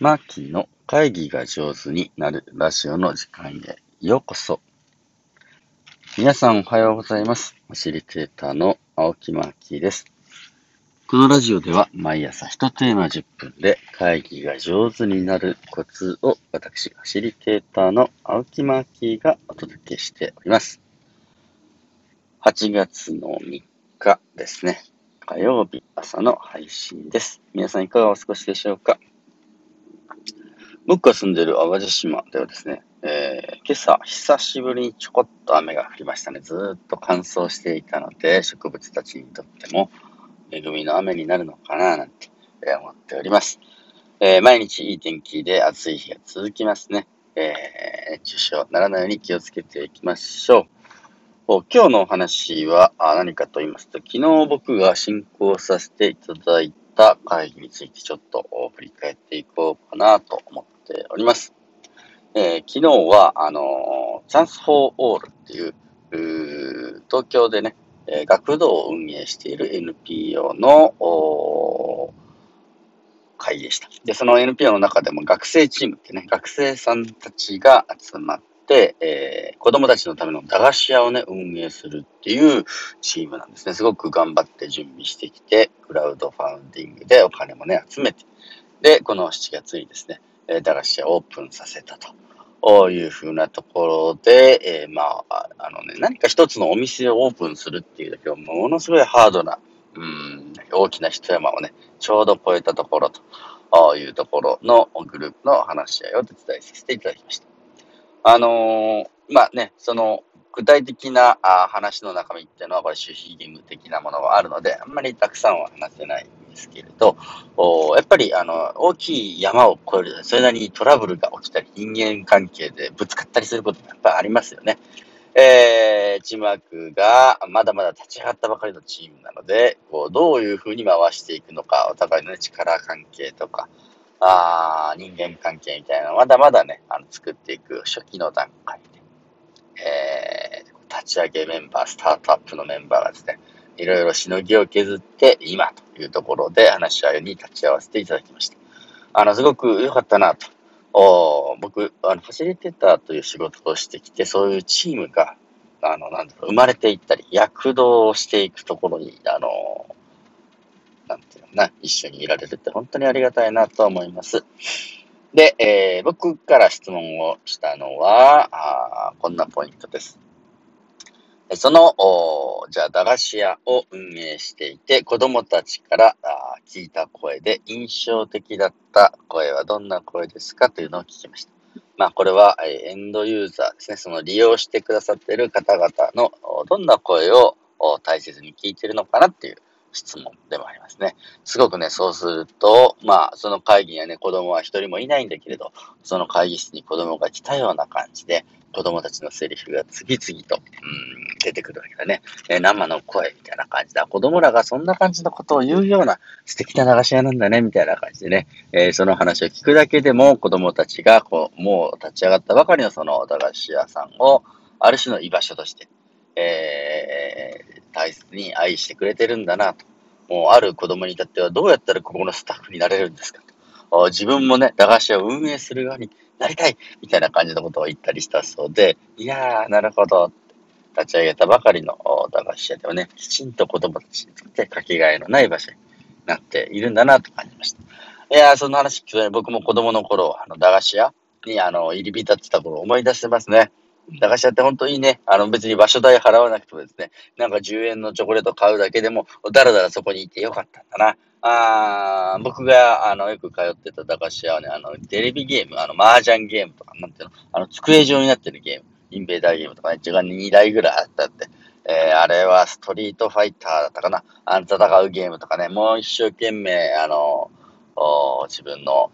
マーキーの会議が上手になるラジオの時間へようこそ。皆さんおはようございます。ファシリテーターの青木マーキーです。このラジオでは毎朝1テーマ10分で会議が上手になるコツを私、ファシリテーターの青木マーキーがお届けしております。8月の3日ですね。火曜日朝の配信です。皆さんいかがお過ごしでしょうか？僕が住んでいる淡路島ではですね、えー、今朝、久しぶりにちょこっと雨が降りましたね。ずっと乾燥していたので、植物たちにとっても恵みの雨になるのかななんて思っております。えー、毎日いい天気で暑い日が続きますね。えー、熱中症ならないように気をつけていきましょう。今日のお話は何かと言いますと、昨日僕が進行させていただいた会議についてちょっと振り返っていこうかなと思ってております。えー、昨日は、あのー、チャンス・フォー・オールっていう、う東京でね、えー、学童を運営している NPO の会でした。で、その NPO の中でも学生チームってね、学生さんたちが集まって、えー、子供たちのための駄菓子屋をね、運営するっていうチームなんですね。すごく頑張って準備してきて、クラウドファウンディングでお金もね、集めて、で、この7月にですね、え駄菓子屋をオープンさせたというふうなところで、えー、まあ、あのね、何か一つのお店をオープンするっていうだけはものすごいハードな、うん、大きな一山をね、ちょうど越えたところというところのグループの話し合いを手伝いさせていただきました。あのー、まあね、その具体的な話の中身っていうのは、これ守秘義務的なものがあるので、あんまりたくさんは話せないですけれど、やっぱりあの大きい山を越えると、それなりにトラブルが起きたり、人間関係でぶつかったりすることがやっぱりありますよね。えー、チームワークがまだまだ立ち上がったばかりのチームなので、こうどういうふうに回していくのか、お互いの、ね、力関係とか、あ人間関係みたいなのまだまだね、あの作っていく初期の段階で、えー、立ち上げメンバー、スタートアップのメンバーがですね、いろいろしのぎを削って、今というところで話し合いに立ち会わせていただきました。あの、すごく良かったなと。お僕、あの、ファシリテーターという仕事をしてきて、そういうチームが、あの、なんだろう、生まれていったり、躍動していくところに、あの、なんていうのかな、一緒にいられるって本当にありがたいなと思います。で、えー、僕から質問をしたのは、あこんなポイントです。その、じゃあ、駄菓子屋を運営していて、子供たちから聞いた声で印象的だった声はどんな声ですかというのを聞きました。まあ、これは、エンドユーザーですね。その利用してくださっている方々のどんな声を大切に聞いているのかなっていう質問でもありますね。すごくね、そうすると、まあ、その会議にはね、子供は一人もいないんだけれど、その会議室に子供が来たような感じで、子供たちのセリフが次々と、うん、出てくるわけだね。え生の声みたいな感じだ。子供らがそんな感じのことを言うような素敵な駄菓子屋なんだね、みたいな感じでね、えー、その話を聞くだけでも子供たちが、こう、もう立ち上がったばかりのその駄菓子屋さんを、ある種の居場所として、え、大切に愛してくれてるんだなと。もうある子供に至ってはどうやったらここのスタッフになれるんですかと。自分もね、駄菓子屋を運営する側になりたいみたいな感じのことを言ったりしたそうで、いやー、なるほど。立ち上げたばかりの駄菓子屋ではね、きちんと子供たちにとってかけがえのない場所になっているんだなと感じました。いやー、その話聞くとね、僕も子供の頃、あの、駄菓子屋に、あの、入り浸ってた頃思い出してますね。駄菓子屋って本当いいね。あの別に場所代払わなくてもですね、なんか10円のチョコレート買うだけでも、だらだらそこにいてよかったんだな。あ僕があのよく通ってた駄菓子屋はね、あのテレビゲーム、あの麻雀ゲームとか、なんていうの、あの机状になってるゲーム、インベーダーゲームとかね、時間2台ぐらいあったって。えー、あれはストリートファイターだったかな。あの戦うゲームとかね、もう一生懸命、あの自分の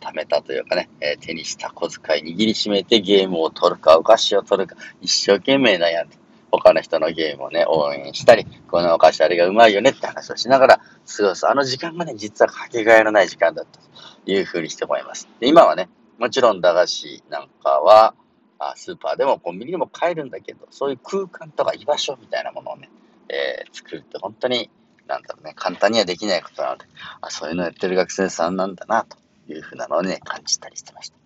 貯めたというかね、え、手にした小遣い握りしめてゲームを取るか、お菓子を取るか、一生懸命悩んで、他の人のゲームをね、応援したり、このお菓子あれがうまいよねって話をしながら過ごす。あの時間がね、実はかけがえのない時間だったというふうにして思います。で今はね、もちろん駄菓子なんかは、あスーパーでもコンビニでも買えるんだけど、そういう空間とか居場所みたいなものをね、えー、作るって本当になんだろうね、簡単にはできないことなので、あ、そういうのをやってる学生さんなんだな、というふうなのをね、感じたりしてました。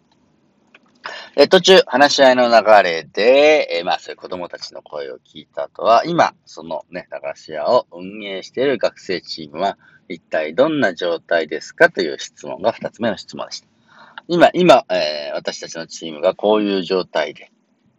え途中、話し合いの流れで、えまあ、そういう子供たちの声を聞いた後は、今、そのね、駄菓子屋を運営している学生チームは、一体どんな状態ですかという質問が二つ目の質問でした。今、今、えー、私たちのチームがこういう状態で、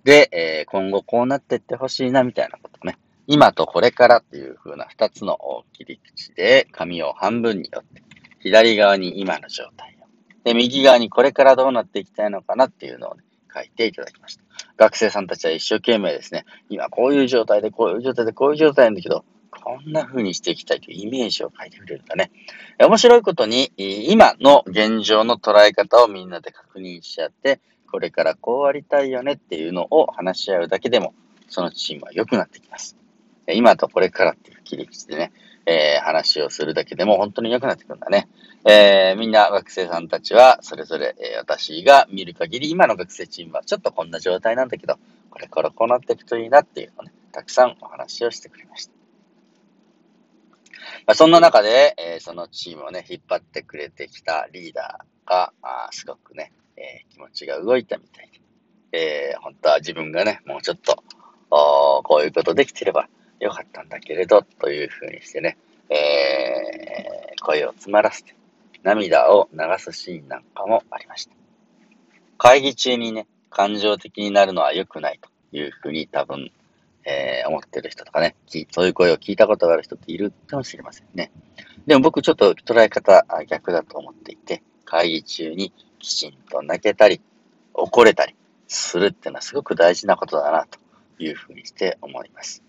で、えー、今後こうなっていってほしいな、みたいなことね。今とこれからっていう風な二つの切り口で、紙を半分によって、左側に今の状態を、で、右側にこれからどうなっていきたいのかなっていうのをね、書いていただきました。学生さんたちは一生懸命ですね、今こういう状態で、こういう状態で、こういう状態なんだけど、こんな風にしていきたいというイメージを書いてくれるんだね。面白いことに、今の現状の捉え方をみんなで確認し合って、これからこうありたいよねっていうのを話し合うだけでも、そのチームは良くなってきます。今とこれからっていう切り口でね、えー、話をするだけでも本当に良くなってくるんだね。えー、みんな学生さんたちは、それぞれ、えー、私が見る限り、今の学生チームはちょっとこんな状態なんだけど、これからこうなっていくといいなっていうのをね、たくさんお話をしてくれました。まあ、そんな中で、えー、そのチームをね、引っ張ってくれてきたリーダーが、あすごくね、えー、気持ちが動いたみたいで、えー、本当は自分がね、もうちょっと、おこういうことできてればよかったんだけれど、というふうにしてね、えー、声を詰まらせて、涙を流すシーンなんかもありました。会議中にね、感情的になるのは良くないというふうに多分えー、思ってる人とかね、そういう声を聞いたことがある人っているかもしれませんね。でも僕ちょっと捉え方逆だと思っていて、会議中にきちんと泣けたり、怒れたりするっていうのはすごく大事なことだなというふうにして思います。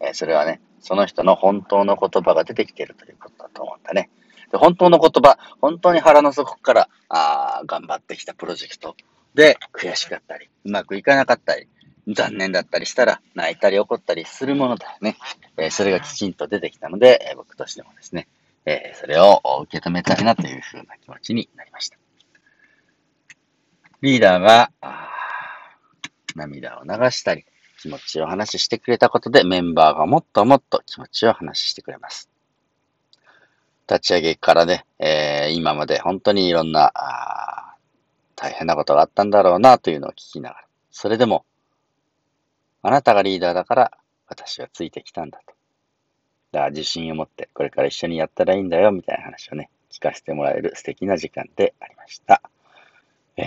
え、それはね、その人の本当の言葉が出てきているということだと思うんだね。で本当の言葉、本当に腹の底からあ頑張ってきたプロジェクトで悔しかったり、うまくいかなかったり、残念だったりしたら、泣いたり怒ったりするものだよね。えー、それがきちんと出てきたので、えー、僕としてもですね、えー、それを受け止めたいなというふうな気持ちになりました。リーダーが、涙を流したり、気持ちを話してくれたことで、メンバーがもっともっと気持ちを話してくれます。立ち上げからね、えー、今まで本当にいろんな、大変なことがあったんだろうなというのを聞きながら、それでもあなたがリーダーだから私はついてきたんだと。だから自信を持ってこれから一緒にやったらいいんだよみたいな話をね、聞かせてもらえる素敵な時間でありました。えー、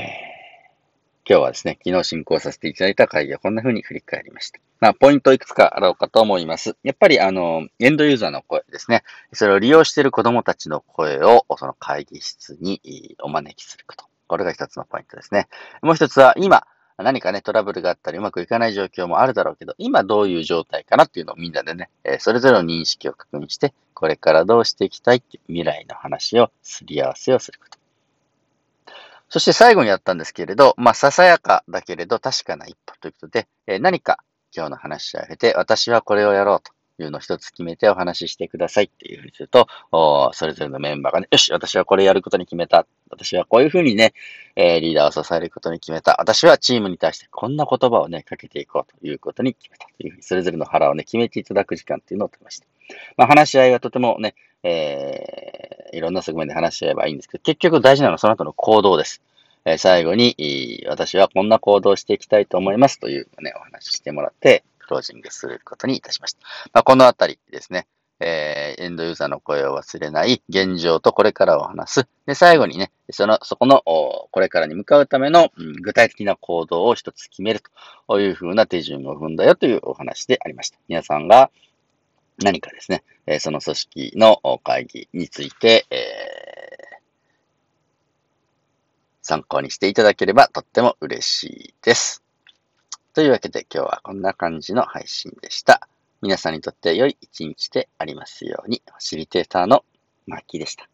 今日はですね、昨日進行させていただいた会議はこんな風に振り返りました。まあ、ポイントいくつかあろうかと思います。やっぱり、あの、エンドユーザーの声ですね。それを利用している子供たちの声を、その会議室にお招きすること。これが一つのポイントですね。もう一つは、今、何かね、トラブルがあったりうまくいかない状況もあるだろうけど、今どういう状態かなっていうのをみんなでね、え、それぞれの認識を確認して、これからどうしていきたいっていう未来の話をすり合わせをすること。そして最後にやったんですけれど、まあ、ささやかだけれど確かな一歩ということで、えー、何か今日の話し合げて、私はこれをやろうというのを一つ決めてお話ししてくださいっていうふうにすると、それぞれのメンバーがね、よし、私はこれやることに決めた。私はこういうふうにね、えー、リーダーを支えることに決めた。私はチームに対してこんな言葉をね、かけていこうということに決めたというふうに、それぞれの腹をね、決めていただく時間っていうのを取りました。まあ、話し合いはとてもね、えー、いろんな側面で話し合えばいいんですけど、結局大事なのはその後の行動です。え、最後に、私はこんな行動をしていきたいと思いますというね、お話ししてもらって、クロージングすることにいたしました。まあ、このあたりですね、えー、エンドユーザーの声を忘れない、現状とこれからを話す。で、最後にね、その、そこの、これからに向かうための、うん、具体的な行動を一つ決めるというふうな手順を踏んだよというお話でありました。皆さんが何かですね、えその組織の会議について、えー、参考にしていただければとっても嬉しいです。というわけで今日はこんな感じの配信でした。皆さんにとって良い一日でありますように、ファシリテーターのマーキーでした。